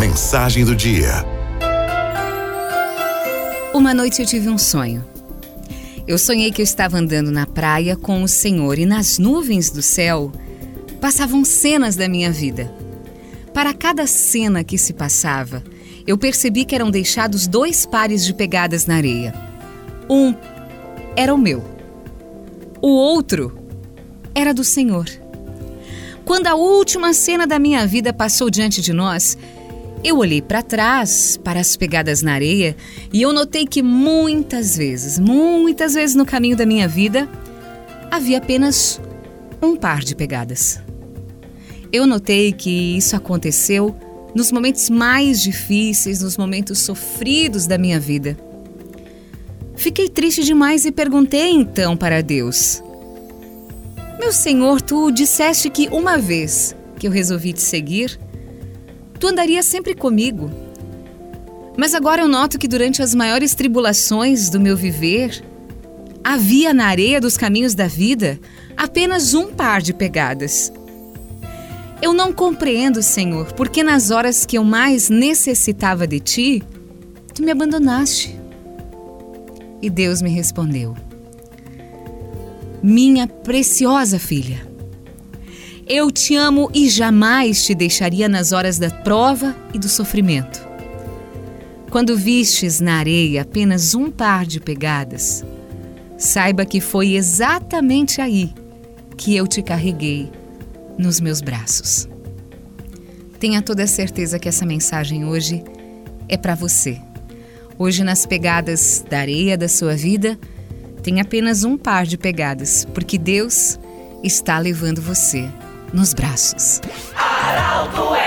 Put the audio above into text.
mensagem do dia. Uma noite eu tive um sonho. Eu sonhei que eu estava andando na praia com o Senhor e nas nuvens do céu passavam cenas da minha vida. Para cada cena que se passava, eu percebi que eram deixados dois pares de pegadas na areia. Um era o meu, o outro era do Senhor. Quando a última cena da minha vida passou diante de nós, eu olhei para trás, para as pegadas na areia, e eu notei que muitas vezes, muitas vezes no caminho da minha vida, havia apenas um par de pegadas. Eu notei que isso aconteceu nos momentos mais difíceis, nos momentos sofridos da minha vida. Fiquei triste demais e perguntei então para Deus: meu Senhor, tu disseste que uma vez que eu resolvi te seguir, tu andaria sempre comigo. Mas agora eu noto que durante as maiores tribulações do meu viver, havia na areia dos caminhos da vida apenas um par de pegadas. Eu não compreendo, Senhor, porque nas horas que eu mais necessitava de ti, tu me abandonaste. E Deus me respondeu minha preciosa filha. Eu te amo e jamais te deixaria nas horas da prova e do sofrimento. Quando vistes na areia apenas um par de pegadas, saiba que foi exatamente aí que eu te carreguei nos meus braços. Tenha toda a certeza que essa mensagem hoje é para você. Hoje, nas pegadas da areia da sua vida, tem apenas um par de pegadas, porque Deus está levando você nos braços. Araldo F.